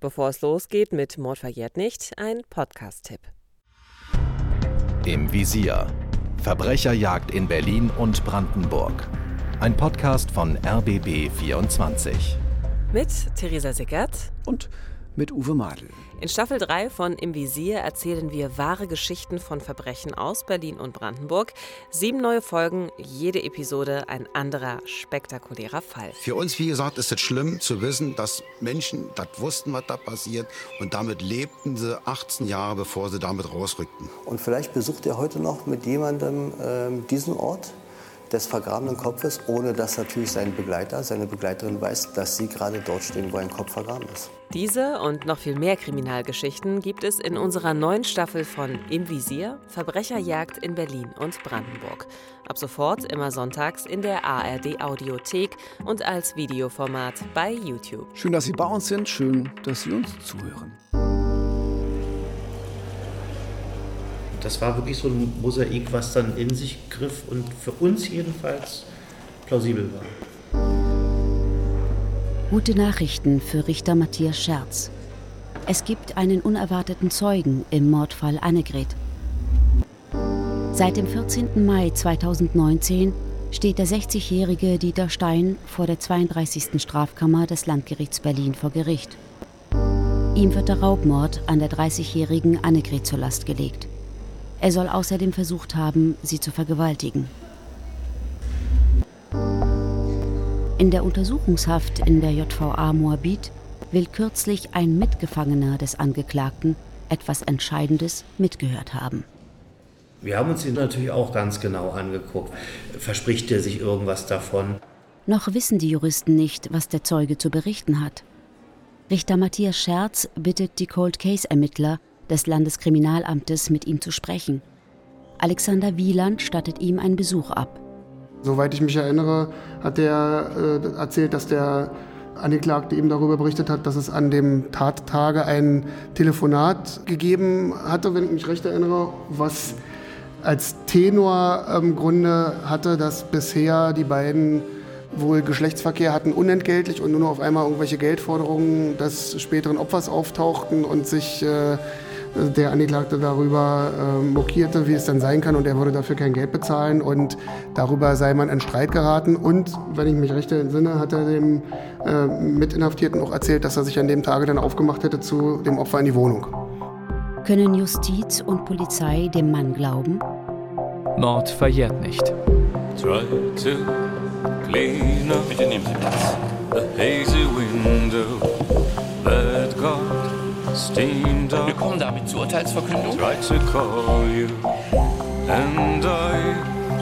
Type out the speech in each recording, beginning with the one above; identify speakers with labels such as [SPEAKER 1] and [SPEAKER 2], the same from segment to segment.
[SPEAKER 1] Bevor es losgeht mit Mord verjährt nicht, ein Podcast-Tipp.
[SPEAKER 2] Im Visier. Verbrecherjagd in Berlin und Brandenburg. Ein Podcast von RBB 24.
[SPEAKER 1] Mit Theresa Sickert
[SPEAKER 3] und mit Uwe Madel.
[SPEAKER 1] In Staffel 3 von Im Visier erzählen wir wahre Geschichten von Verbrechen aus Berlin und Brandenburg. Sieben neue Folgen, jede Episode ein anderer spektakulärer Fall.
[SPEAKER 4] Für uns, wie gesagt, ist es schlimm zu wissen, dass Menschen das wussten, was da passiert. Und damit lebten sie 18 Jahre, bevor sie damit rausrückten.
[SPEAKER 5] Und vielleicht besucht ihr heute noch mit jemandem äh, diesen Ort des vergrabenen Kopfes, ohne dass natürlich sein Begleiter, seine Begleiterin weiß, dass sie gerade dort stehen, wo ein Kopf vergraben ist.
[SPEAKER 1] Diese und noch viel mehr Kriminalgeschichten gibt es in unserer neuen Staffel von Im Visier Verbrecherjagd in Berlin und Brandenburg. Ab sofort immer sonntags in der ARD Audiothek und als Videoformat bei YouTube.
[SPEAKER 3] Schön, dass Sie bei uns sind, schön, dass Sie uns zuhören.
[SPEAKER 6] Das war wirklich so ein Mosaik, was dann in sich griff und für uns jedenfalls plausibel war.
[SPEAKER 7] Gute Nachrichten für Richter Matthias Scherz. Es gibt einen unerwarteten Zeugen im Mordfall Annegret. Seit dem 14. Mai 2019 steht der 60-jährige Dieter Stein vor der 32. Strafkammer des Landgerichts Berlin vor Gericht. Ihm wird der Raubmord an der 30-jährigen Annegret zur Last gelegt. Er soll außerdem versucht haben, sie zu vergewaltigen. In der Untersuchungshaft in der JVA Moabit will kürzlich ein Mitgefangener des Angeklagten etwas Entscheidendes mitgehört haben.
[SPEAKER 6] Wir haben uns ihn natürlich auch ganz genau angeguckt. Verspricht er sich irgendwas davon?
[SPEAKER 7] Noch wissen die Juristen nicht, was der Zeuge zu berichten hat. Richter Matthias Scherz bittet die Cold Case Ermittler, des Landeskriminalamtes mit ihm zu sprechen. Alexander Wieland stattet ihm einen Besuch ab.
[SPEAKER 8] Soweit ich mich erinnere, hat er äh, erzählt, dass der Angeklagte eben darüber berichtet hat, dass es an dem Tattage ein Telefonat gegeben hatte, wenn ich mich recht erinnere, was als Tenor im Grunde hatte, dass bisher die beiden wohl Geschlechtsverkehr hatten unentgeltlich und nur noch auf einmal irgendwelche Geldforderungen des späteren Opfers auftauchten und sich äh, der Angeklagte darüber äh, mokierte, wie es dann sein kann und er würde dafür kein Geld bezahlen und darüber sei man in Streit geraten und, wenn ich mich recht entsinne, hat er dem äh, Mitinhaftierten auch erzählt, dass er sich an dem Tage dann aufgemacht hätte zu dem Opfer in die Wohnung.
[SPEAKER 7] Können Justiz und Polizei dem Mann glauben?
[SPEAKER 9] Mord verjährt nicht.
[SPEAKER 10] Try to clean up Bitte nehmen Sie Platz. The hazy window that God
[SPEAKER 11] wir kommen damit zur Urteilsverkündung.
[SPEAKER 10] Tried to call you and I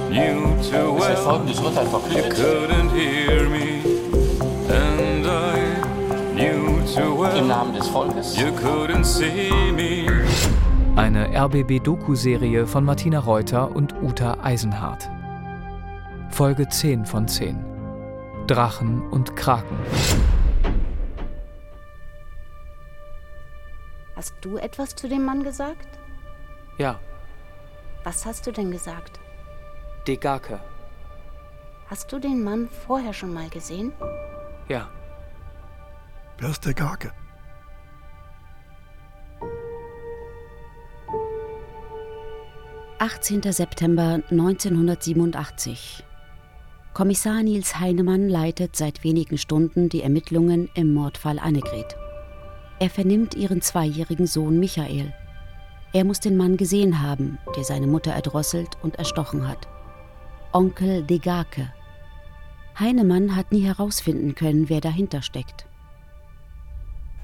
[SPEAKER 10] knew too well.
[SPEAKER 11] Es wird folgendes Urteil verkündet.
[SPEAKER 10] You couldn't hear me and I knew too well.
[SPEAKER 11] Im Namen des Volkes.
[SPEAKER 10] You couldn't see me.
[SPEAKER 9] Eine RBB-Doku-Serie von Martina Reuter und Uta Eisenhardt. Folge 10 von 10. Drachen und Kraken.
[SPEAKER 12] Hast du etwas zu dem Mann gesagt?
[SPEAKER 9] Ja.
[SPEAKER 12] Was hast du denn gesagt?
[SPEAKER 9] Degake.
[SPEAKER 12] Hast du den Mann vorher schon mal gesehen?
[SPEAKER 9] Ja.
[SPEAKER 13] Wer ist der Gake?
[SPEAKER 7] »18. September 1987. Kommissar Nils Heinemann leitet seit wenigen Stunden die Ermittlungen im Mordfall Annegret. Er vernimmt ihren zweijährigen Sohn Michael. Er muss den Mann gesehen haben, der seine Mutter erdrosselt und erstochen hat. Onkel Degake. Heinemann hat nie herausfinden können, wer dahinter steckt.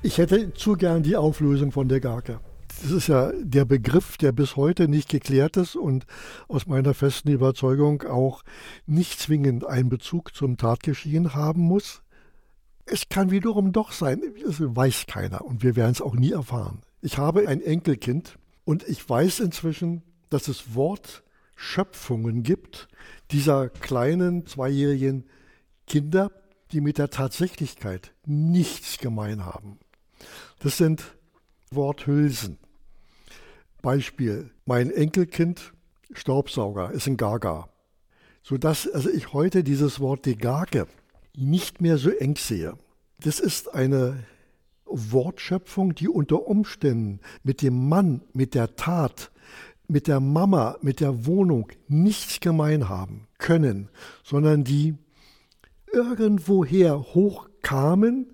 [SPEAKER 13] Ich hätte zu gern die Auflösung von Degake. Das ist ja der Begriff, der bis heute nicht geklärt ist und aus meiner festen Überzeugung auch nicht zwingend einen Bezug zum Tatgeschehen haben muss. Es kann wiederum doch sein, das weiß keiner und wir werden es auch nie erfahren. Ich habe ein Enkelkind und ich weiß inzwischen, dass es Wortschöpfungen gibt dieser kleinen zweijährigen Kinder, die mit der Tatsächlichkeit nichts gemein haben. Das sind Worthülsen. Beispiel, mein Enkelkind Staubsauger ist ein Gaga. Sodass also ich heute dieses Wort Degage nicht mehr so eng sehe. Das ist eine Wortschöpfung, die unter Umständen mit dem Mann, mit der Tat, mit der Mama, mit der Wohnung nichts gemein haben können, sondern die irgendwoher hochkamen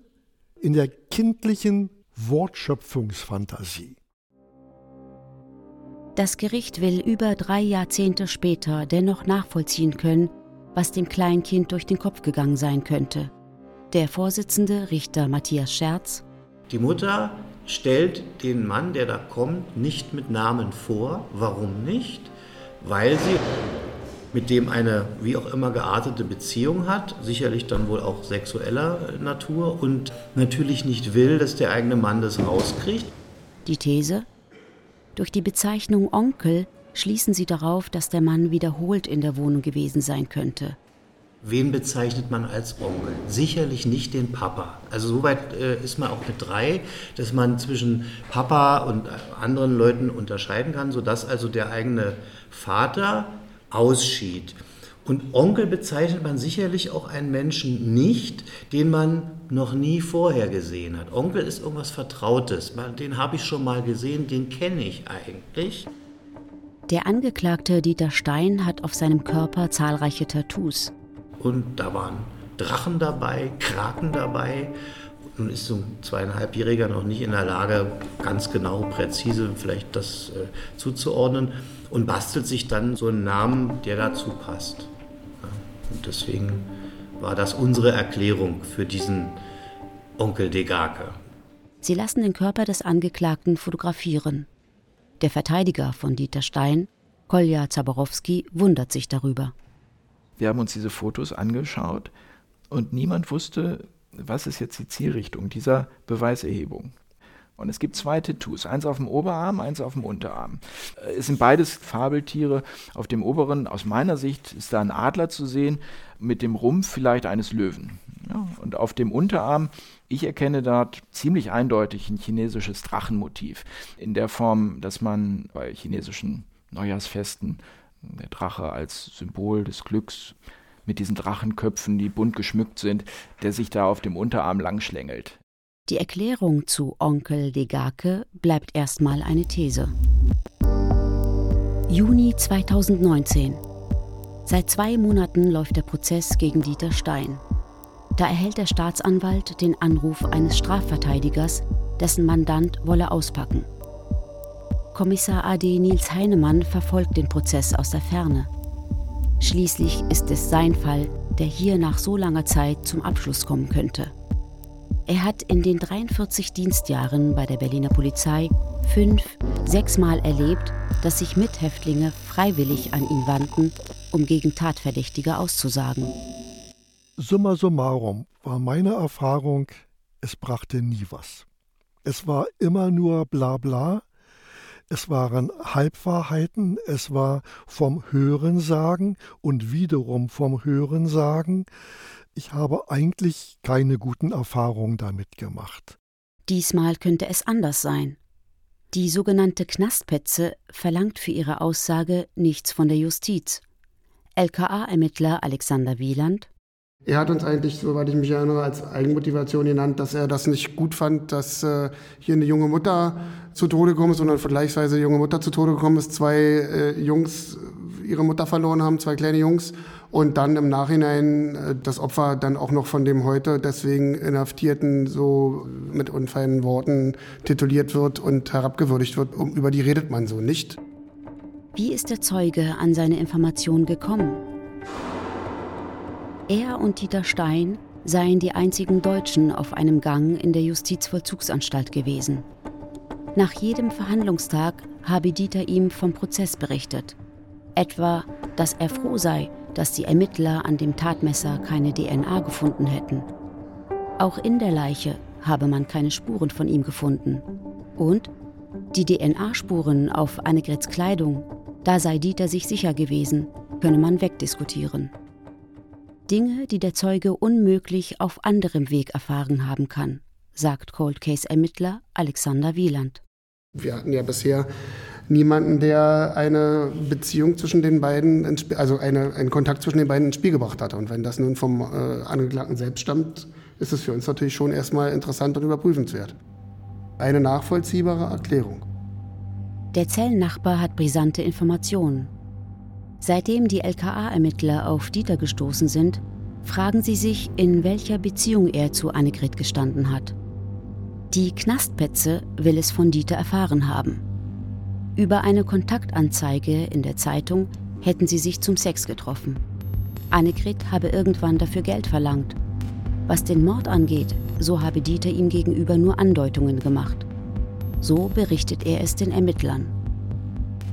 [SPEAKER 13] in der kindlichen Wortschöpfungsfantasie.
[SPEAKER 7] Das Gericht will über drei Jahrzehnte später dennoch nachvollziehen können, was dem Kleinkind durch den Kopf gegangen sein könnte. Der Vorsitzende Richter Matthias Scherz.
[SPEAKER 6] Die Mutter stellt den Mann, der da kommt, nicht mit Namen vor. Warum nicht? Weil sie mit dem eine wie auch immer geartete Beziehung hat, sicherlich dann wohl auch sexueller Natur und natürlich nicht will, dass der eigene Mann das rauskriegt.
[SPEAKER 7] Die These? Durch die Bezeichnung Onkel schließen sie darauf, dass der Mann wiederholt in der Wohnung gewesen sein könnte.
[SPEAKER 6] Wen bezeichnet man als Onkel? Sicherlich nicht den Papa. Also soweit äh, ist man auch mit drei, dass man zwischen Papa und anderen Leuten unterscheiden kann, sodass also der eigene Vater ausschied. Und Onkel bezeichnet man sicherlich auch einen Menschen nicht, den man noch nie vorher gesehen hat. Onkel ist irgendwas Vertrautes. Den habe ich schon mal gesehen, den kenne ich eigentlich.
[SPEAKER 7] Der Angeklagte Dieter Stein hat auf seinem Körper zahlreiche Tattoos.
[SPEAKER 6] Und da waren Drachen dabei, Kraken dabei. Nun ist so ein zweieinhalbjähriger noch nicht in der Lage, ganz genau, präzise vielleicht das äh, zuzuordnen und bastelt sich dann so einen Namen, der dazu passt. Ja, und deswegen war das unsere Erklärung für diesen Onkel Degake.
[SPEAKER 7] Sie lassen den Körper des Angeklagten fotografieren. Der Verteidiger von Dieter Stein, Kolja Zaborowski, wundert sich darüber.
[SPEAKER 14] Wir haben uns diese Fotos angeschaut und niemand wusste, was ist jetzt die Zielrichtung dieser Beweiserhebung. Und es gibt zwei Tattoos, eins auf dem Oberarm, eins auf dem Unterarm. Es sind beides Fabeltiere. Auf dem oberen, aus meiner Sicht, ist da ein Adler zu sehen, mit dem Rumpf vielleicht eines Löwen. Ja, und auf dem Unterarm, ich erkenne dort ziemlich eindeutig ein chinesisches Drachenmotiv. In der Form, dass man bei chinesischen Neujahrsfesten der Drache als Symbol des Glücks mit diesen Drachenköpfen, die bunt geschmückt sind, der sich da auf dem Unterarm langschlängelt.
[SPEAKER 7] Die Erklärung zu Onkel Degake bleibt erstmal eine These. Juni 2019. Seit zwei Monaten läuft der Prozess gegen Dieter Stein. Da erhält der Staatsanwalt den Anruf eines Strafverteidigers, dessen Mandant wolle auspacken. Kommissar AD Nils Heinemann verfolgt den Prozess aus der Ferne. Schließlich ist es sein Fall, der hier nach so langer Zeit zum Abschluss kommen könnte. Er hat in den 43 Dienstjahren bei der Berliner Polizei fünf, sechsmal erlebt, dass sich Mithäftlinge freiwillig an ihn wandten, um gegen Tatverdächtige auszusagen.
[SPEAKER 13] Summa summarum war meine Erfahrung, es brachte nie was. Es war immer nur Blabla, es waren Halbwahrheiten, es war vom Hörensagen und wiederum vom Hörensagen ich habe eigentlich keine guten Erfahrungen damit gemacht.
[SPEAKER 7] Diesmal könnte es anders sein. Die sogenannte Knastpetze verlangt für ihre Aussage nichts von der Justiz. LKA-Ermittler Alexander Wieland.
[SPEAKER 8] Er hat uns eigentlich, soweit ich mich erinnere, als Eigenmotivation genannt, dass er das nicht gut fand, dass äh, hier eine junge Mutter zu Tode gekommen ist, oder vergleichsweise junge Mutter zu Tode gekommen ist, zwei äh, Jungs ihre Mutter verloren haben, zwei kleine Jungs, und dann im Nachhinein äh, das Opfer dann auch noch von dem heute deswegen Inhaftierten so mit unfeinen Worten tituliert wird und herabgewürdigt wird. Um, über die redet man so nicht.
[SPEAKER 7] Wie ist der Zeuge an seine Informationen gekommen? Er und Dieter Stein seien die einzigen Deutschen auf einem Gang in der Justizvollzugsanstalt gewesen. Nach jedem Verhandlungstag habe Dieter ihm vom Prozess berichtet. Etwa, dass er froh sei, dass die Ermittler an dem Tatmesser keine DNA gefunden hätten. Auch in der Leiche habe man keine Spuren von ihm gefunden. Und die DNA-Spuren auf Annegrets Kleidung, da sei Dieter sich sicher gewesen, könne man wegdiskutieren. Dinge, die der Zeuge unmöglich auf anderem Weg erfahren haben kann, sagt Cold Case-Ermittler Alexander Wieland.
[SPEAKER 8] Wir hatten ja bisher niemanden, der eine Beziehung zwischen den beiden, also eine, einen Kontakt zwischen den beiden ins Spiel gebracht hat. Und wenn das nun vom äh, Angeklagten selbst stammt, ist es für uns natürlich schon erstmal interessant und überprüfenswert. eine nachvollziehbare Erklärung.
[SPEAKER 7] Der Zellennachbar hat brisante Informationen. Seitdem die LKA-Ermittler auf Dieter gestoßen sind, fragen sie sich, in welcher Beziehung er zu Annegret gestanden hat. Die Knastpetze will es von Dieter erfahren haben. Über eine Kontaktanzeige in der Zeitung hätten sie sich zum Sex getroffen. Annegret habe irgendwann dafür Geld verlangt. Was den Mord angeht, so habe Dieter ihm gegenüber nur Andeutungen gemacht. So berichtet er es den Ermittlern.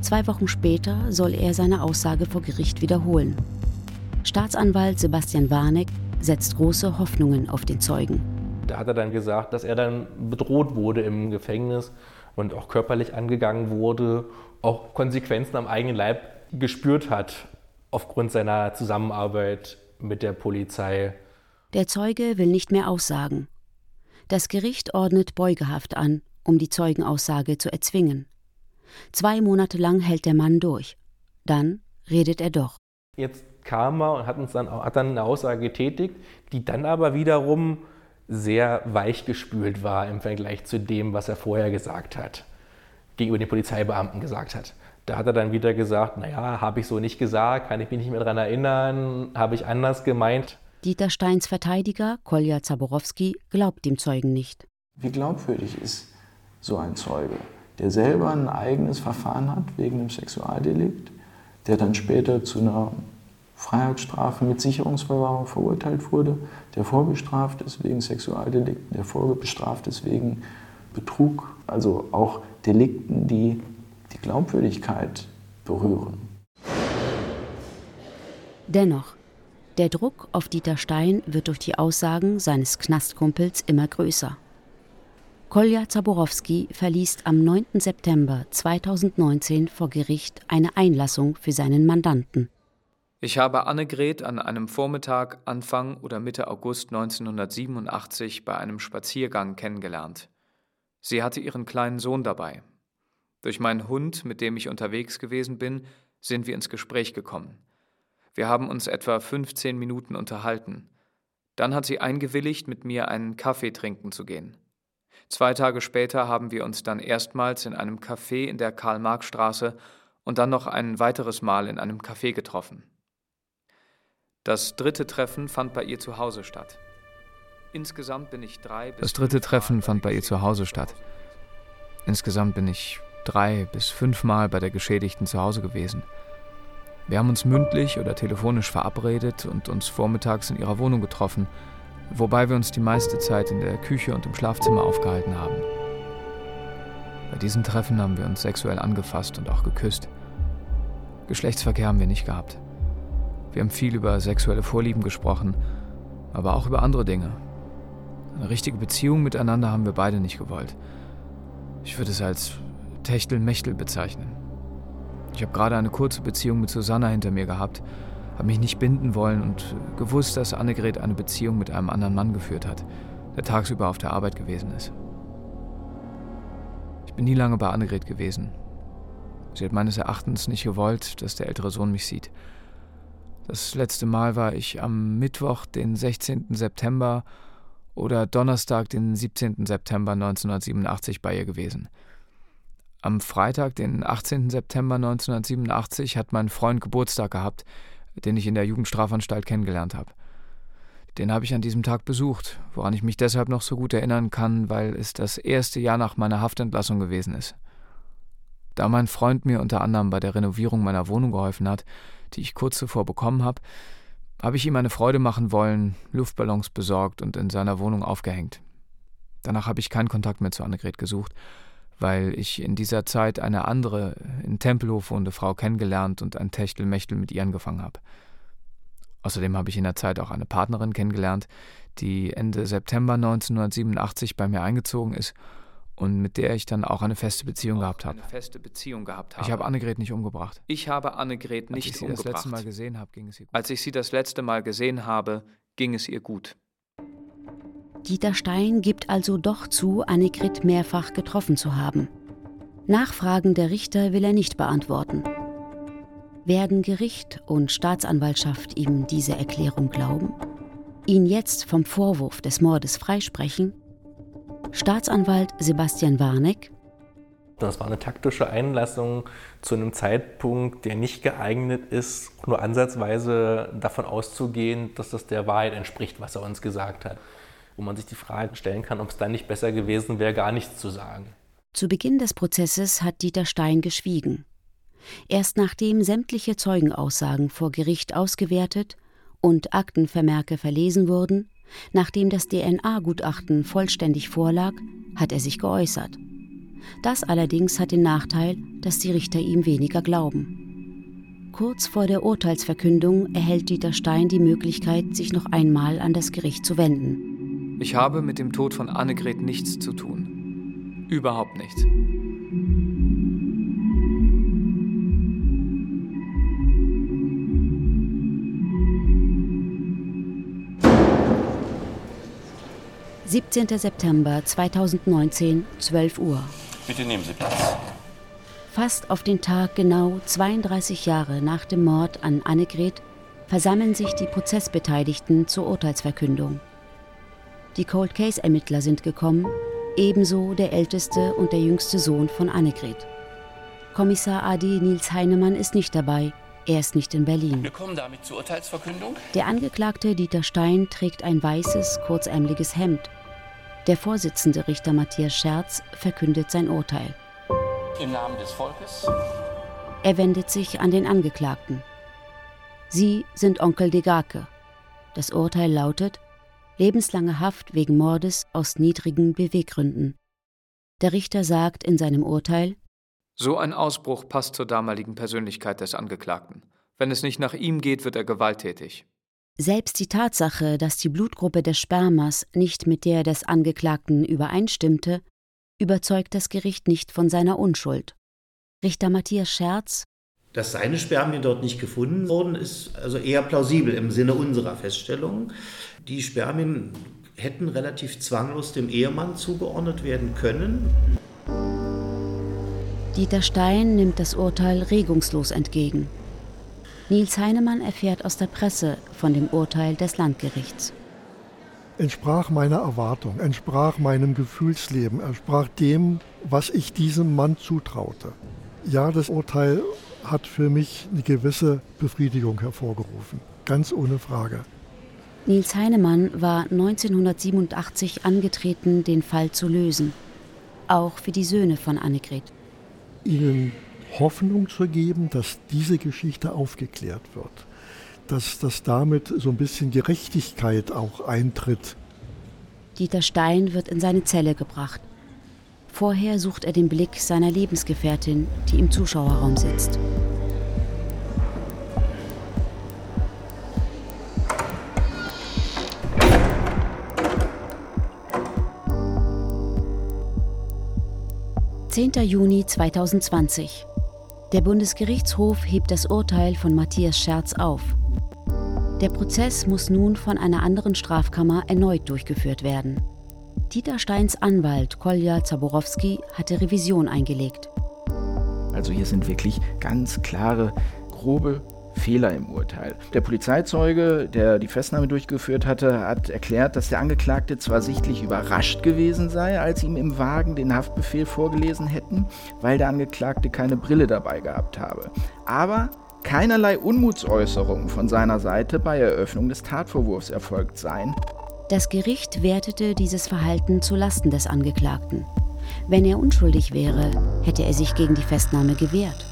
[SPEAKER 7] Zwei Wochen später soll er seine Aussage vor Gericht wiederholen. Staatsanwalt Sebastian Warneck setzt große Hoffnungen auf den Zeugen.
[SPEAKER 15] Da hat er dann gesagt, dass er dann bedroht wurde im Gefängnis und auch körperlich angegangen wurde, auch Konsequenzen am eigenen Leib gespürt hat aufgrund seiner Zusammenarbeit mit der Polizei.
[SPEAKER 7] Der Zeuge will nicht mehr aussagen. Das Gericht ordnet Beugehaft an, um die Zeugenaussage zu erzwingen. Zwei Monate lang hält der Mann durch. Dann redet er doch.
[SPEAKER 15] Jetzt kam er und hat, uns dann, hat dann eine Aussage getätigt, die dann aber wiederum sehr weichgespült war im Vergleich zu dem, was er vorher gesagt hat, gegenüber den Polizeibeamten gesagt hat. Da hat er dann wieder gesagt, naja, habe ich so nicht gesagt, kann ich mich nicht mehr daran erinnern, habe ich anders gemeint.
[SPEAKER 7] Dieter Steins Verteidiger, Kolja Zaborowski, glaubt dem Zeugen nicht.
[SPEAKER 14] Wie glaubwürdig ist so ein Zeuge, der selber ein eigenes Verfahren hat wegen einem Sexualdelikt, der dann später zu einer Freiheitsstrafe mit Sicherungsverwahrung verurteilt wurde, der vorbestraft ist wegen Sexualdelikten, der vorbestraft ist wegen Betrug, also auch Delikten, die die Glaubwürdigkeit berühren.
[SPEAKER 7] Dennoch, der Druck auf Dieter Stein wird durch die Aussagen seines Knastkumpels immer größer. Kolja Zaborowski verliest am 9. September 2019 vor Gericht eine Einlassung für seinen Mandanten.
[SPEAKER 9] Ich habe Annegret an einem Vormittag Anfang oder Mitte August 1987 bei einem Spaziergang kennengelernt. Sie hatte ihren kleinen Sohn dabei. Durch meinen Hund, mit dem ich unterwegs gewesen bin, sind wir ins Gespräch gekommen. Wir haben uns etwa 15 Minuten unterhalten. Dann hat sie eingewilligt, mit mir einen Kaffee trinken zu gehen. Zwei Tage später haben wir uns dann erstmals in einem Café in der Karl-Marx-Straße und dann noch ein weiteres Mal in einem Café getroffen. Das dritte Treffen fand bei ihr zu Hause statt. Insgesamt bin ich drei bis Das dritte Treffen fand bei ihr zu Hause statt. Insgesamt bin ich drei bis fünfmal bei der Geschädigten zu Hause gewesen. Wir haben uns mündlich oder telefonisch verabredet und uns vormittags in ihrer Wohnung getroffen, wobei wir uns die meiste Zeit in der Küche und im Schlafzimmer aufgehalten haben. Bei diesen Treffen haben wir uns sexuell angefasst und auch geküsst. Geschlechtsverkehr haben wir nicht gehabt. Wir haben viel über sexuelle Vorlieben gesprochen, aber auch über andere Dinge. Eine richtige Beziehung miteinander haben wir beide nicht gewollt. Ich würde es als Techtelmechtel bezeichnen. Ich habe gerade eine kurze Beziehung mit Susanna hinter mir gehabt, habe mich nicht binden wollen und gewusst, dass Annegret eine Beziehung mit einem anderen Mann geführt hat, der tagsüber auf der Arbeit gewesen ist. Ich bin nie lange bei Annegret gewesen. Sie hat meines Erachtens nicht gewollt, dass der ältere Sohn mich sieht. Das letzte Mal war ich am Mittwoch, den 16. September oder Donnerstag, den 17. September 1987 bei ihr gewesen. Am Freitag, den 18. September 1987, hat mein Freund Geburtstag gehabt, den ich in der Jugendstrafanstalt kennengelernt habe. Den habe ich an diesem Tag besucht, woran ich mich deshalb noch so gut erinnern kann, weil es das erste Jahr nach meiner Haftentlassung gewesen ist. Da mein Freund mir unter anderem bei der Renovierung meiner Wohnung geholfen hat, die ich kurz zuvor bekommen habe, habe ich ihm eine Freude machen wollen, Luftballons besorgt und in seiner Wohnung aufgehängt. Danach habe ich keinen Kontakt mehr zu Annegret gesucht, weil ich in dieser Zeit eine andere, in Tempelhof wohnende Frau kennengelernt und ein Techtelmechtel mit ihr angefangen habe. Außerdem habe ich in der Zeit auch eine Partnerin kennengelernt, die Ende September 1987 bei mir eingezogen ist und mit der ich dann auch eine feste Beziehung gehabt habe. Eine feste Beziehung gehabt habe. Ich habe Annegret nicht umgebracht. Ich habe Annegret nicht Als ich sie umgebracht. das letzte Mal gesehen habe, ging es ihr gut. Als ich sie das letzte Mal gesehen habe, ging es ihr gut.
[SPEAKER 7] Dieter Stein gibt also doch zu, Annegret mehrfach getroffen zu haben. Nachfragen der Richter will er nicht beantworten. Werden Gericht und Staatsanwaltschaft ihm diese Erklärung glauben? Ihn jetzt vom Vorwurf des Mordes freisprechen? Staatsanwalt Sebastian Warneck
[SPEAKER 15] das war eine taktische Einlassung zu einem Zeitpunkt, der nicht geeignet ist, nur ansatzweise davon auszugehen, dass das der Wahrheit entspricht, was er uns gesagt hat. Wo man sich die Frage stellen kann, ob es dann nicht besser gewesen wäre, gar nichts zu sagen.
[SPEAKER 7] Zu Beginn des Prozesses hat Dieter Stein geschwiegen. Erst nachdem sämtliche Zeugenaussagen vor Gericht ausgewertet und Aktenvermerke verlesen wurden, nachdem das DNA-Gutachten vollständig vorlag, hat er sich geäußert. Das allerdings hat den Nachteil, dass die Richter ihm weniger glauben. Kurz vor der Urteilsverkündung erhält Dieter Stein die Möglichkeit, sich noch einmal an das Gericht zu wenden.
[SPEAKER 9] Ich habe mit dem Tod von Annegret nichts zu tun. Überhaupt nichts.
[SPEAKER 7] 17. September 2019, 12 Uhr.
[SPEAKER 11] Bitte nehmen Sie Platz.
[SPEAKER 7] Fast auf den Tag genau 32 Jahre nach dem Mord an Annegret versammeln sich die Prozessbeteiligten zur Urteilsverkündung. Die Cold Case Ermittler sind gekommen, ebenso der älteste und der jüngste Sohn von Annegret. Kommissar AD Nils Heinemann ist nicht dabei, er ist nicht in Berlin.
[SPEAKER 11] Wir kommen damit zur Urteilsverkündung.
[SPEAKER 7] Der Angeklagte Dieter Stein trägt ein weißes, kurzärmeliges Hemd der Vorsitzende Richter Matthias Scherz verkündet sein Urteil.
[SPEAKER 11] Im Namen des Volkes.
[SPEAKER 7] Er wendet sich an den Angeklagten. Sie sind Onkel Degake. Das Urteil lautet lebenslange Haft wegen Mordes aus niedrigen Beweggründen. Der Richter sagt in seinem Urteil
[SPEAKER 9] So ein Ausbruch passt zur damaligen Persönlichkeit des Angeklagten. Wenn es nicht nach ihm geht, wird er gewalttätig.
[SPEAKER 7] Selbst die Tatsache, dass die Blutgruppe des Spermas nicht mit der des Angeklagten übereinstimmte, überzeugt das Gericht nicht von seiner Unschuld. Richter Matthias Scherz
[SPEAKER 6] dass seine Spermien dort nicht gefunden wurden, ist also eher plausibel im Sinne unserer Feststellung. Die Spermien hätten relativ zwanglos dem Ehemann zugeordnet werden können.
[SPEAKER 7] Dieter Stein nimmt das Urteil regungslos entgegen. Nils Heinemann erfährt aus der Presse von dem Urteil des Landgerichts.
[SPEAKER 13] Entsprach meiner Erwartung, entsprach meinem Gefühlsleben, entsprach dem, was ich diesem Mann zutraute. Ja, das Urteil hat für mich eine gewisse Befriedigung hervorgerufen, ganz ohne Frage.
[SPEAKER 7] Nils Heinemann war 1987 angetreten, den Fall zu lösen, auch für die Söhne von Annegret.
[SPEAKER 13] Ihnen Hoffnung zu geben, dass diese Geschichte aufgeklärt wird, dass, dass damit so ein bisschen Gerechtigkeit auch eintritt.
[SPEAKER 7] Dieter Stein wird in seine Zelle gebracht. Vorher sucht er den Blick seiner Lebensgefährtin, die im Zuschauerraum sitzt. Zehnter Juni 2020. Der Bundesgerichtshof hebt das Urteil von Matthias Scherz auf. Der Prozess muss nun von einer anderen Strafkammer erneut durchgeführt werden. Dieter Steins Anwalt Kolja Zaborowski hatte Revision eingelegt.
[SPEAKER 14] Also hier sind wirklich ganz klare, grobe Fehler im Urteil. Der Polizeizeuge, der die Festnahme durchgeführt hatte, hat erklärt, dass der Angeklagte zwar sichtlich überrascht gewesen sei, als ihm im Wagen den Haftbefehl vorgelesen hätten, weil der Angeklagte keine Brille dabei gehabt habe. Aber keinerlei Unmutsäußerungen von seiner Seite bei Eröffnung des Tatvorwurfs erfolgt seien.
[SPEAKER 7] Das Gericht wertete dieses Verhalten zu Lasten des Angeklagten. Wenn er unschuldig wäre, hätte er sich gegen die Festnahme gewehrt.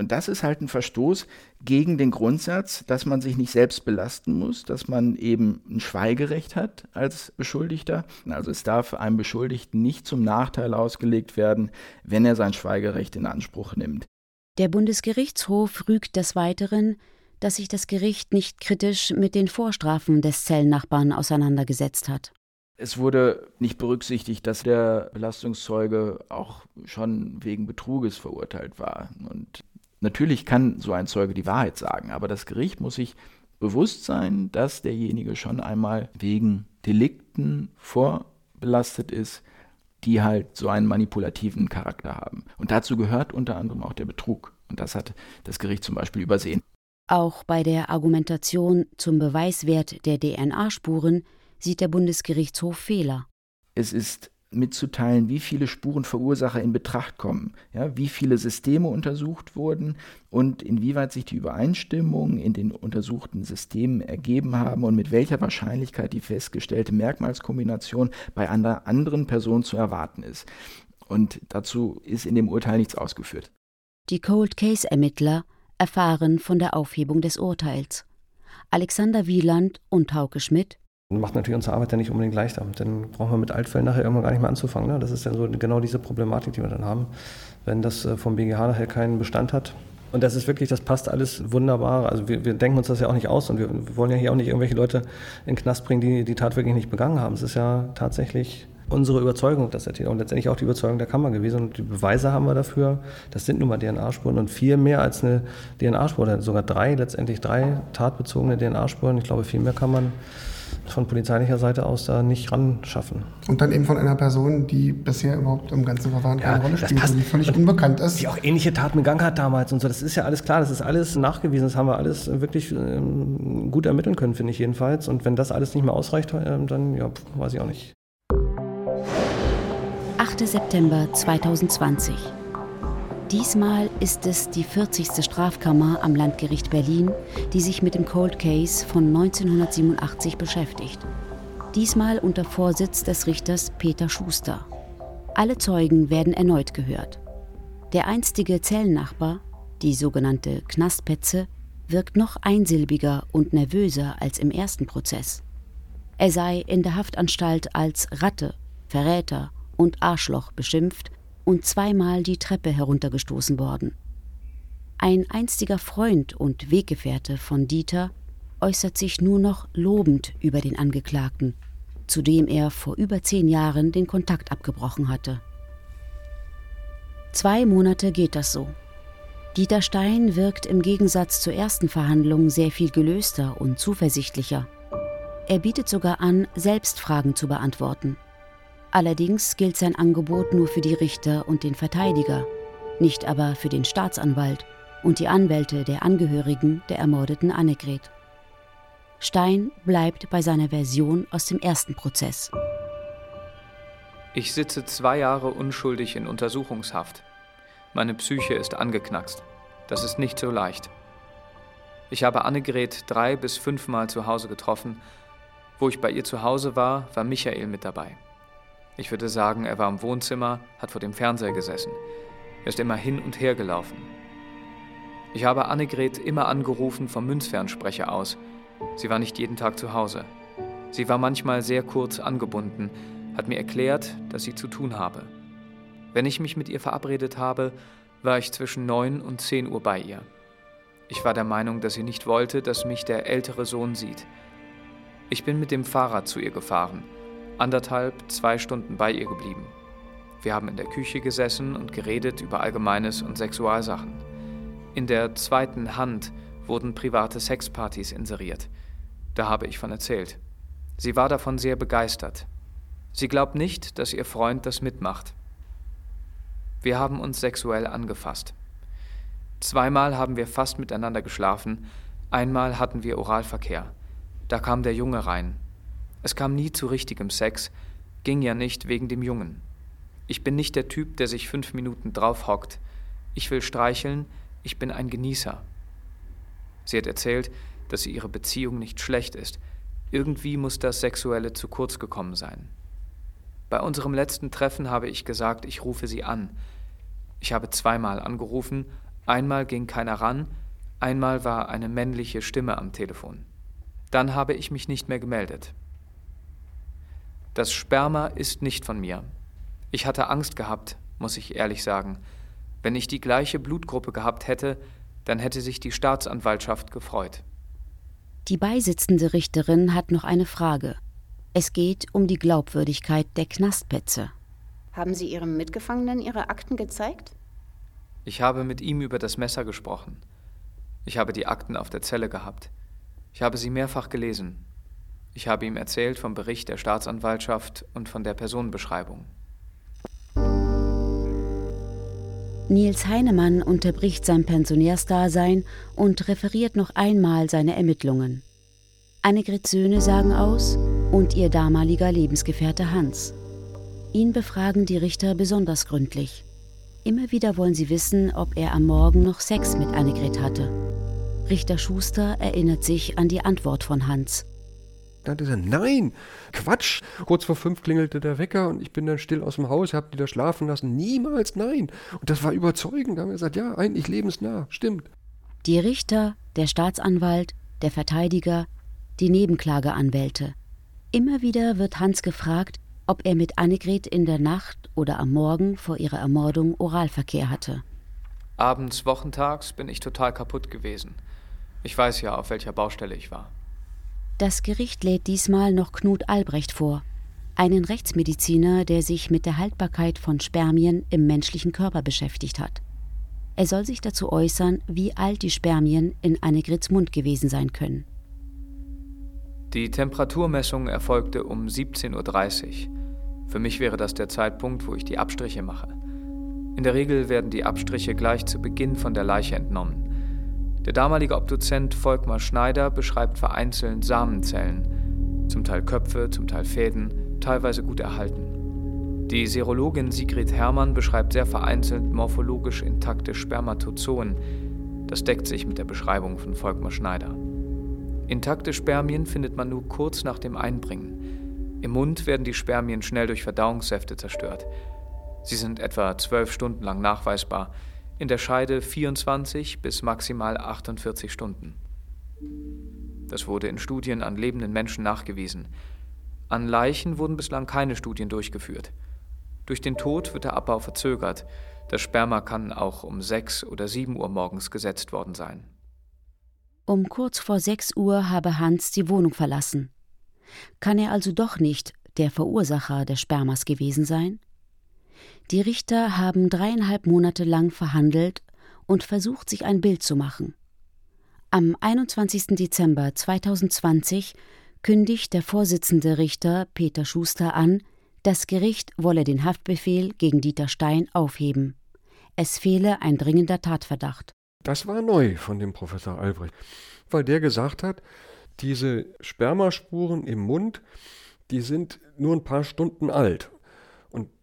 [SPEAKER 14] Und das ist halt ein Verstoß gegen den Grundsatz, dass man sich nicht selbst belasten muss, dass man eben ein Schweigerecht hat als Beschuldigter. Also es darf einem Beschuldigten nicht zum Nachteil ausgelegt werden, wenn er sein Schweigerecht in Anspruch nimmt.
[SPEAKER 7] Der Bundesgerichtshof rügt des Weiteren, dass sich das Gericht nicht kritisch mit den Vorstrafen des Zellnachbarn auseinandergesetzt hat.
[SPEAKER 14] Es wurde nicht berücksichtigt, dass der Belastungszeuge auch schon wegen Betruges verurteilt war. Und Natürlich kann so ein Zeuge die Wahrheit sagen, aber das Gericht muss sich bewusst sein, dass derjenige schon einmal wegen Delikten vorbelastet ist, die halt so einen manipulativen Charakter haben. Und dazu gehört unter anderem auch der Betrug. Und das hat das Gericht zum Beispiel übersehen.
[SPEAKER 7] Auch bei der Argumentation zum Beweiswert der DNA-Spuren sieht der Bundesgerichtshof Fehler.
[SPEAKER 14] Es ist mitzuteilen, wie viele Spurenverursacher in Betracht kommen, ja, wie viele Systeme untersucht wurden und inwieweit sich die Übereinstimmungen in den untersuchten Systemen ergeben haben und mit welcher Wahrscheinlichkeit die festgestellte Merkmalskombination bei einer anderen Person zu erwarten ist. Und dazu ist in dem Urteil nichts ausgeführt.
[SPEAKER 7] Die Cold Case Ermittler erfahren von der Aufhebung des Urteils. Alexander Wieland und Hauke Schmidt
[SPEAKER 16] Macht natürlich unsere Arbeit dann nicht unbedingt leichter. Dann brauchen wir mit Altfällen nachher irgendwann gar nicht mehr anzufangen. Ne? Das ist dann so genau diese Problematik, die wir dann haben, wenn das äh, vom BGH nachher keinen Bestand hat. Und das ist wirklich, das passt alles wunderbar. Also wir, wir denken uns das ja auch nicht aus und wir, wir wollen ja hier auch nicht irgendwelche Leute in den Knast bringen, die die Tat wirklich nicht begangen haben. Es ist ja tatsächlich unsere Überzeugung, dass er Täter und letztendlich auch die Überzeugung der Kammer gewesen. Und die Beweise haben wir dafür. Das sind nun mal DNA-Spuren und viel mehr als eine DNA-Spur. Sogar drei, letztendlich drei tatbezogene DNA-Spuren. Ich glaube, viel mehr kann man von polizeilicher Seite aus da nicht ran schaffen.
[SPEAKER 8] Und dann eben von einer Person, die bisher überhaupt im ganzen Verfahren keine ja, Rolle spielt, passt. die völlig unbekannt ist.
[SPEAKER 16] Die auch ähnliche Taten begangen hat damals und so. Das ist ja alles klar, das ist alles nachgewiesen, das haben wir alles wirklich ähm, gut ermitteln können, finde ich jedenfalls. Und wenn das alles nicht mehr ausreicht, äh, dann ja, weiß ich auch nicht.
[SPEAKER 7] 8. September 2020. Diesmal ist es die 40. Strafkammer am Landgericht Berlin, die sich mit dem Cold Case von 1987 beschäftigt. Diesmal unter Vorsitz des Richters Peter Schuster. Alle Zeugen werden erneut gehört. Der einstige Zellennachbar, die sogenannte Knastpetze, wirkt noch einsilbiger und nervöser als im ersten Prozess. Er sei in der Haftanstalt als Ratte, Verräter und Arschloch beschimpft und zweimal die Treppe heruntergestoßen worden. Ein einstiger Freund und Weggefährte von Dieter äußert sich nur noch lobend über den Angeklagten, zu dem er vor über zehn Jahren den Kontakt abgebrochen hatte. Zwei Monate geht das so. Dieter Stein wirkt im Gegensatz zur ersten Verhandlung sehr viel gelöster und zuversichtlicher. Er bietet sogar an, selbst Fragen zu beantworten. Allerdings gilt sein Angebot nur für die Richter und den Verteidiger, nicht aber für den Staatsanwalt und die Anwälte der Angehörigen der ermordeten Annegret. Stein bleibt bei seiner Version aus dem ersten Prozess.
[SPEAKER 9] Ich sitze zwei Jahre unschuldig in Untersuchungshaft. Meine Psyche ist angeknackst. Das ist nicht so leicht. Ich habe Annegret drei bis fünfmal zu Hause getroffen. Wo ich bei ihr zu Hause war, war Michael mit dabei. Ich würde sagen, er war im Wohnzimmer, hat vor dem Fernseher gesessen. Er ist immer hin und her gelaufen. Ich habe Annegret immer angerufen vom Münzfernsprecher aus. Sie war nicht jeden Tag zu Hause. Sie war manchmal sehr kurz angebunden, hat mir erklärt, dass sie zu tun habe. Wenn ich mich mit ihr verabredet habe, war ich zwischen 9 und 10 Uhr bei ihr. Ich war der Meinung, dass sie nicht wollte, dass mich der ältere Sohn sieht. Ich bin mit dem Fahrrad zu ihr gefahren anderthalb, zwei Stunden bei ihr geblieben. Wir haben in der Küche gesessen und geredet über Allgemeines und Sexualsachen. In der zweiten Hand wurden private Sexpartys inseriert. Da habe ich von erzählt. Sie war davon sehr begeistert. Sie glaubt nicht, dass ihr Freund das mitmacht. Wir haben uns sexuell angefasst. Zweimal haben wir fast miteinander geschlafen, einmal hatten wir Oralverkehr. Da kam der Junge rein, es kam nie zu richtigem Sex, ging ja nicht wegen dem Jungen. Ich bin nicht der Typ, der sich fünf Minuten drauf hockt. Ich will streicheln, ich bin ein Genießer. Sie hat erzählt, dass ihre Beziehung nicht schlecht ist. Irgendwie muss das Sexuelle zu kurz gekommen sein. Bei unserem letzten Treffen habe ich gesagt, ich rufe sie an. Ich habe zweimal angerufen, einmal ging keiner ran, einmal war eine männliche Stimme am Telefon. Dann habe ich mich nicht mehr gemeldet. Das Sperma ist nicht von mir. Ich hatte Angst gehabt, muss ich ehrlich sagen. Wenn ich die gleiche Blutgruppe gehabt hätte, dann hätte sich die Staatsanwaltschaft gefreut.
[SPEAKER 7] Die beisitzende Richterin hat noch eine Frage. Es geht um die Glaubwürdigkeit der Knastplätze.
[SPEAKER 12] Haben Sie Ihrem Mitgefangenen Ihre Akten gezeigt?
[SPEAKER 9] Ich habe mit ihm über das Messer gesprochen. Ich habe die Akten auf der Zelle gehabt. Ich habe sie mehrfach gelesen. Ich habe ihm erzählt vom Bericht der Staatsanwaltschaft und von der Personenbeschreibung.
[SPEAKER 7] Nils Heinemann unterbricht sein Pensionärsdasein und referiert noch einmal seine Ermittlungen. Annegret Söhne sagen aus, und ihr damaliger Lebensgefährte Hans. Ihn befragen die Richter besonders gründlich. Immer wieder wollen sie wissen, ob er am Morgen noch Sex mit Annegret hatte. Richter Schuster erinnert sich an die Antwort von Hans.
[SPEAKER 17] Da hat er gesagt, nein, Quatsch. Kurz vor fünf klingelte der Wecker und ich bin dann still aus dem Haus, hab die da schlafen lassen. Niemals, nein. Und das war überzeugend. Da haben wir gesagt, ja, eigentlich lebensnah, stimmt.
[SPEAKER 7] Die Richter, der Staatsanwalt, der Verteidiger, die Nebenklageanwälte. Immer wieder wird Hans gefragt, ob er mit Annegret in der Nacht oder am Morgen vor ihrer Ermordung Oralverkehr hatte.
[SPEAKER 9] Abends, wochentags bin ich total kaputt gewesen. Ich weiß ja, auf welcher Baustelle ich war.
[SPEAKER 7] Das Gericht lädt diesmal noch Knut Albrecht vor, einen Rechtsmediziner, der sich mit der Haltbarkeit von Spermien im menschlichen Körper beschäftigt hat. Er soll sich dazu äußern, wie alt die Spermien in Annegrits Mund gewesen sein können.
[SPEAKER 9] Die Temperaturmessung erfolgte um 17.30 Uhr. Für mich wäre das der Zeitpunkt, wo ich die Abstriche mache. In der Regel werden die Abstriche gleich zu Beginn von der Leiche entnommen. Der damalige Obduzent Volkmar Schneider beschreibt vereinzelt Samenzellen, zum Teil Köpfe, zum Teil Fäden, teilweise gut erhalten. Die Serologin Sigrid Herrmann beschreibt sehr vereinzelt morphologisch intakte Spermatozoen. Das deckt sich mit der Beschreibung von Volkmar Schneider. Intakte Spermien findet man nur kurz nach dem Einbringen. Im Mund werden die Spermien schnell durch Verdauungssäfte zerstört. Sie sind etwa zwölf Stunden lang nachweisbar, in der Scheide 24 bis maximal 48 Stunden. Das wurde in Studien an lebenden Menschen nachgewiesen. An Leichen wurden bislang keine Studien durchgeführt. Durch den Tod wird der Abbau verzögert. Das Sperma kann auch um 6 oder 7 Uhr morgens gesetzt worden sein.
[SPEAKER 7] Um kurz vor 6 Uhr habe Hans die Wohnung verlassen. Kann er also doch nicht der Verursacher des Spermas gewesen sein? Die Richter haben dreieinhalb Monate lang verhandelt und versucht, sich ein Bild zu machen. Am 21. Dezember 2020 kündigt der Vorsitzende Richter Peter Schuster an, das Gericht wolle den Haftbefehl gegen Dieter Stein aufheben. Es fehle ein dringender Tatverdacht.
[SPEAKER 17] Das war neu von dem Professor Albrecht, weil der gesagt hat, diese Spermaspuren im Mund, die sind nur ein paar Stunden alt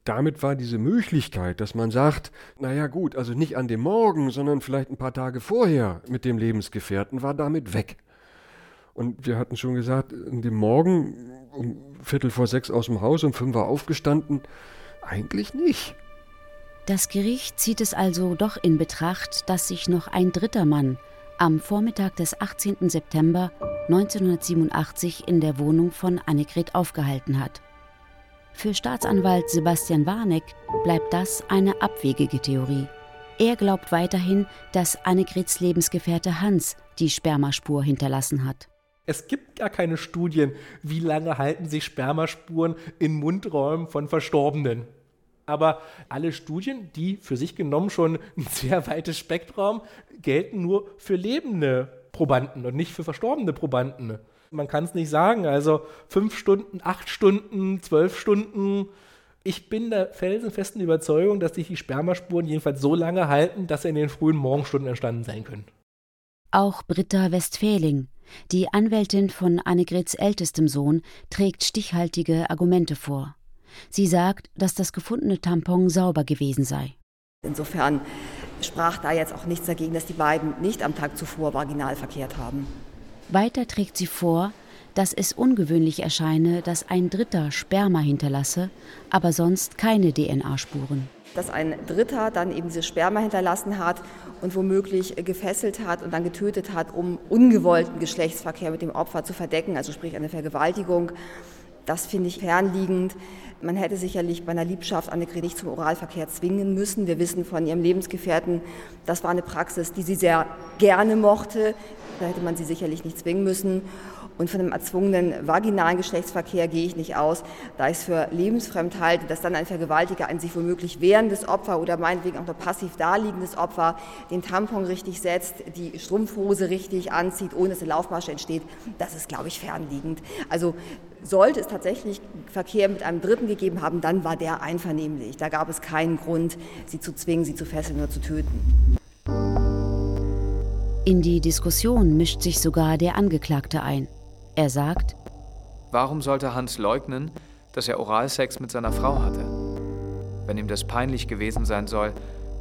[SPEAKER 17] damit war diese Möglichkeit, dass man sagt, naja gut, also nicht an dem Morgen, sondern vielleicht ein paar Tage vorher mit dem Lebensgefährten, war damit weg. Und wir hatten schon gesagt, an dem Morgen um Viertel vor sechs aus dem Haus, um fünf war aufgestanden, eigentlich nicht.
[SPEAKER 7] Das Gericht zieht es also doch in Betracht, dass sich noch ein dritter Mann am Vormittag des 18. September 1987 in der Wohnung von Annegret aufgehalten hat. Für Staatsanwalt Sebastian Warneck bleibt das eine abwegige Theorie. Er glaubt weiterhin, dass Annegrets Lebensgefährte Hans die Spermaspur hinterlassen hat.
[SPEAKER 15] Es gibt gar keine Studien, wie lange halten sich Spermaspuren in Mundräumen von Verstorbenen. Aber alle Studien, die für sich genommen schon ein sehr weites Spektrum, gelten nur für lebende Probanden und nicht für verstorbene Probanden. Man kann es nicht sagen. Also fünf Stunden, acht Stunden, zwölf Stunden. Ich bin der felsenfesten Überzeugung, dass sich die Spermaspuren jedenfalls so lange halten, dass sie in den frühen Morgenstunden entstanden sein können.
[SPEAKER 7] Auch Britta Westfäling, die Anwältin von Annegrets ältestem Sohn, trägt stichhaltige Argumente vor. Sie sagt, dass das gefundene Tampon sauber gewesen sei.
[SPEAKER 18] Insofern sprach da jetzt auch nichts dagegen, dass die beiden nicht am Tag zuvor vaginal verkehrt haben.
[SPEAKER 7] Weiter trägt sie vor, dass es ungewöhnlich erscheine, dass ein Dritter Sperma hinterlasse, aber sonst keine DNA-Spuren.
[SPEAKER 18] Dass ein Dritter dann eben diese Sperma hinterlassen hat und womöglich gefesselt hat und dann getötet hat, um ungewollten Geschlechtsverkehr mit dem Opfer zu verdecken, also sprich eine Vergewaltigung. Das finde ich fernliegend. Man hätte sicherlich bei einer Liebschaft Annegret nicht zum Oralverkehr zwingen müssen. Wir wissen von ihrem Lebensgefährten, das war eine Praxis, die sie sehr gerne mochte. Da hätte man sie sicherlich nicht zwingen müssen. Und von einem erzwungenen vaginalen Geschlechtsverkehr gehe ich nicht aus, da ich es für lebensfremd halte, dass dann ein Vergewaltiger ein sich womöglich wehrendes Opfer oder meinetwegen auch noch passiv daliegendes Opfer den Tampon richtig setzt, die Strumpfhose richtig anzieht, ohne dass eine Laufmasche entsteht. Das ist, glaube ich, fernliegend. Also sollte es tatsächlich Verkehr mit einem Dritten gegeben haben, dann war der einvernehmlich. Da gab es keinen Grund, sie zu zwingen, sie zu fesseln oder zu töten.
[SPEAKER 7] In die Diskussion mischt sich sogar der Angeklagte ein. Er sagt,
[SPEAKER 9] Warum sollte Hans leugnen, dass er Oralsex mit seiner Frau hatte? Wenn ihm das peinlich gewesen sein soll,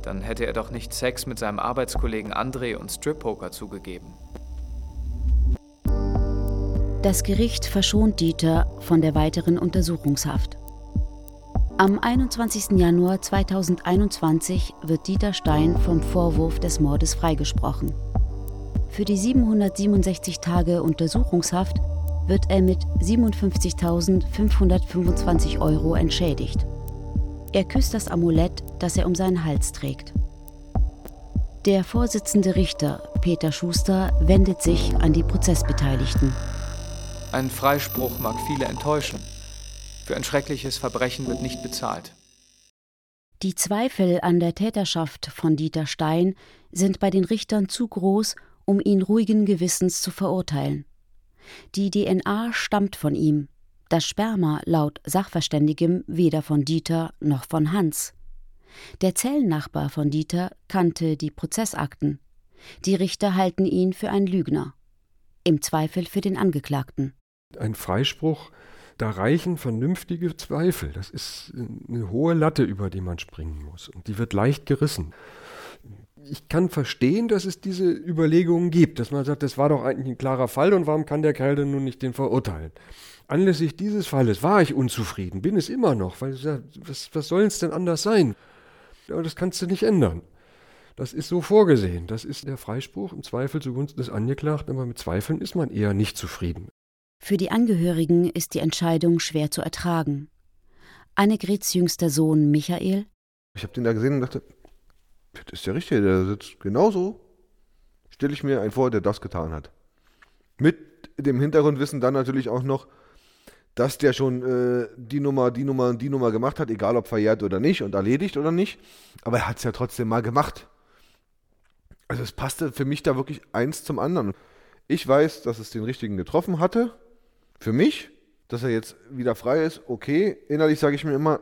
[SPEAKER 9] dann hätte er doch nicht Sex mit seinem Arbeitskollegen André und Strip-Poker zugegeben.
[SPEAKER 7] Das Gericht verschont Dieter von der weiteren Untersuchungshaft. Am 21. Januar 2021 wird Dieter Stein vom Vorwurf des Mordes freigesprochen. Für die 767 Tage Untersuchungshaft wird er mit 57.525 Euro entschädigt. Er küsst das Amulett, das er um seinen Hals trägt. Der Vorsitzende Richter, Peter Schuster, wendet sich an die Prozessbeteiligten.
[SPEAKER 9] Ein Freispruch mag viele enttäuschen. Für ein schreckliches Verbrechen wird nicht bezahlt.
[SPEAKER 7] Die Zweifel an der Täterschaft von Dieter Stein sind bei den Richtern zu groß, um ihn ruhigen Gewissens zu verurteilen. Die DNA stammt von ihm, das Sperma laut Sachverständigem weder von Dieter noch von Hans. Der Zellennachbar von Dieter kannte die Prozessakten. Die Richter halten ihn für einen Lügner. Im Zweifel für den Angeklagten.
[SPEAKER 17] Ein Freispruch, da reichen vernünftige Zweifel. Das ist eine hohe Latte, über die man springen muss. Und die wird leicht gerissen. Ich kann verstehen, dass es diese Überlegungen gibt, dass man sagt, das war doch eigentlich ein klarer Fall und warum kann der Kerl denn nun nicht den verurteilen? Anlässlich dieses Falles war ich unzufrieden, bin es immer noch, weil ich sage, was, was soll es denn anders sein? Aber das kannst du nicht ändern. Das ist so vorgesehen. Das ist der Freispruch im Zweifel zugunsten des Angeklagten, aber mit Zweifeln ist man eher nicht zufrieden.
[SPEAKER 7] Für die Angehörigen ist die Entscheidung schwer zu ertragen. Annegrets jüngster Sohn Michael.
[SPEAKER 19] Ich habe den da gesehen und dachte, das ist der Richtige, der sitzt genauso. Stelle ich mir einen vor, der das getan hat. Mit dem Hintergrundwissen dann natürlich auch noch, dass der schon äh, die Nummer, die Nummer und die Nummer gemacht hat, egal ob verjährt oder nicht und erledigt oder nicht. Aber er hat es ja trotzdem mal gemacht. Also es passte für mich da wirklich eins zum anderen. Ich weiß, dass es den richtigen getroffen hatte. Für mich, dass er jetzt wieder frei ist, okay. Innerlich sage ich mir immer,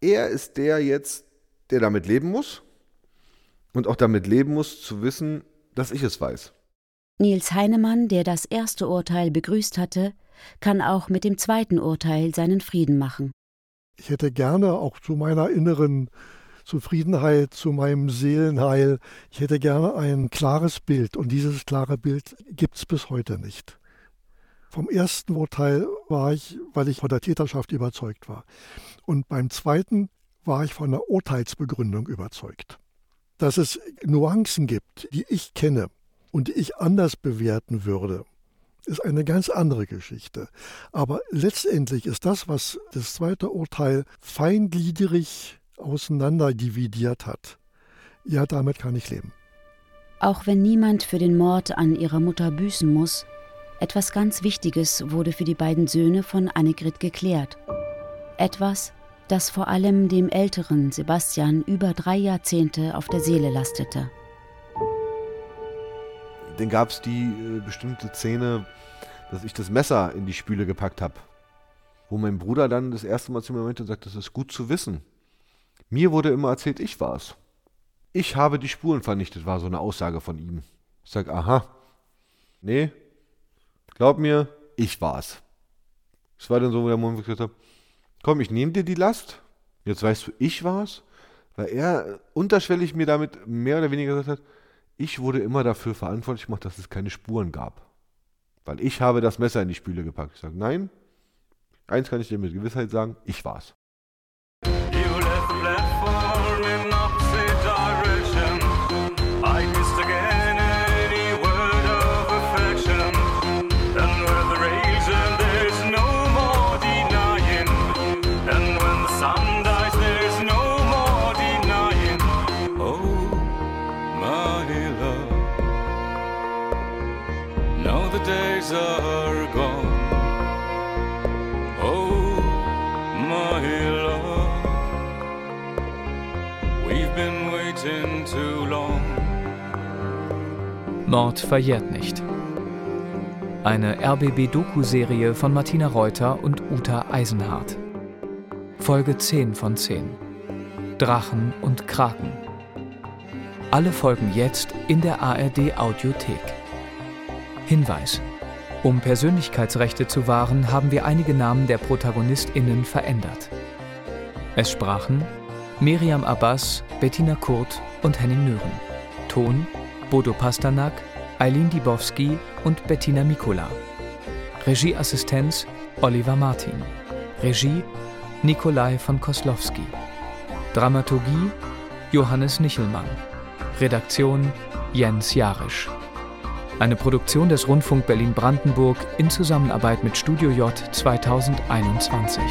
[SPEAKER 19] er ist der jetzt, der damit leben muss. Und auch damit leben muss, zu wissen, dass ich es weiß.
[SPEAKER 7] Nils Heinemann, der das erste Urteil begrüßt hatte, kann auch mit dem zweiten Urteil seinen Frieden machen.
[SPEAKER 13] Ich hätte gerne auch zu meiner inneren Zufriedenheit, zu meinem Seelenheil, ich hätte gerne ein klares Bild und dieses klare Bild gibt es bis heute nicht. Vom ersten Urteil war ich, weil ich von der Täterschaft überzeugt war. Und beim zweiten war ich von der Urteilsbegründung überzeugt. Dass es Nuancen gibt, die ich kenne und die ich anders bewerten würde, ist eine ganz andere Geschichte. Aber letztendlich ist das, was das zweite Urteil feingliedrig auseinanderdividiert hat, ja, damit kann ich leben.
[SPEAKER 7] Auch wenn niemand für den Mord an ihrer Mutter büßen muss, etwas ganz Wichtiges wurde für die beiden Söhne von Annegret geklärt. Etwas, das vor allem dem älteren Sebastian über drei Jahrzehnte auf der Seele lastete.
[SPEAKER 19] Dann gab es die äh, bestimmte Szene, dass ich das Messer in die Spüle gepackt habe. Wo mein Bruder dann das erste Mal zu mir meinte und sagt, das ist gut zu wissen. Mir wurde immer erzählt, ich war's. Ich habe die Spuren vernichtet, war so eine Aussage von ihm. Ich sage, aha, nee, glaub mir, ich war's. Es war dann so, wo der Moment gesagt hat, komm, ich nehme dir die Last, jetzt weißt du, ich war's, weil er unterschwellig mir damit mehr oder weniger gesagt hat, ich wurde immer dafür verantwortlich gemacht, dass es keine Spuren gab. Weil ich habe das Messer in die Spüle gepackt. Ich sage, nein, eins kann ich dir mit Gewissheit sagen, ich war's.
[SPEAKER 10] Are gone. Oh, my love, we've been waiting too long.
[SPEAKER 9] Mord verjährt nicht. Eine RBB-Doku-Serie von Martina Reuter und Uta Eisenhardt. Folge 10 von 10. Drachen und Kraken. Alle Folgen jetzt in der ARD Audiothek. Hinweis: Um Persönlichkeitsrechte zu wahren, haben wir einige Namen der ProtagonistInnen verändert. Es sprachen Miriam Abbas, Bettina Kurt und Henning Nören. Ton Bodo Pasternak, Eileen Dibowski und Bettina Mikula. Regieassistenz Oliver Martin. Regie Nikolai von Koslowski. Dramaturgie Johannes Nichelmann. Redaktion Jens Jarisch. Eine Produktion des Rundfunk Berlin-Brandenburg in Zusammenarbeit mit Studio J 2021.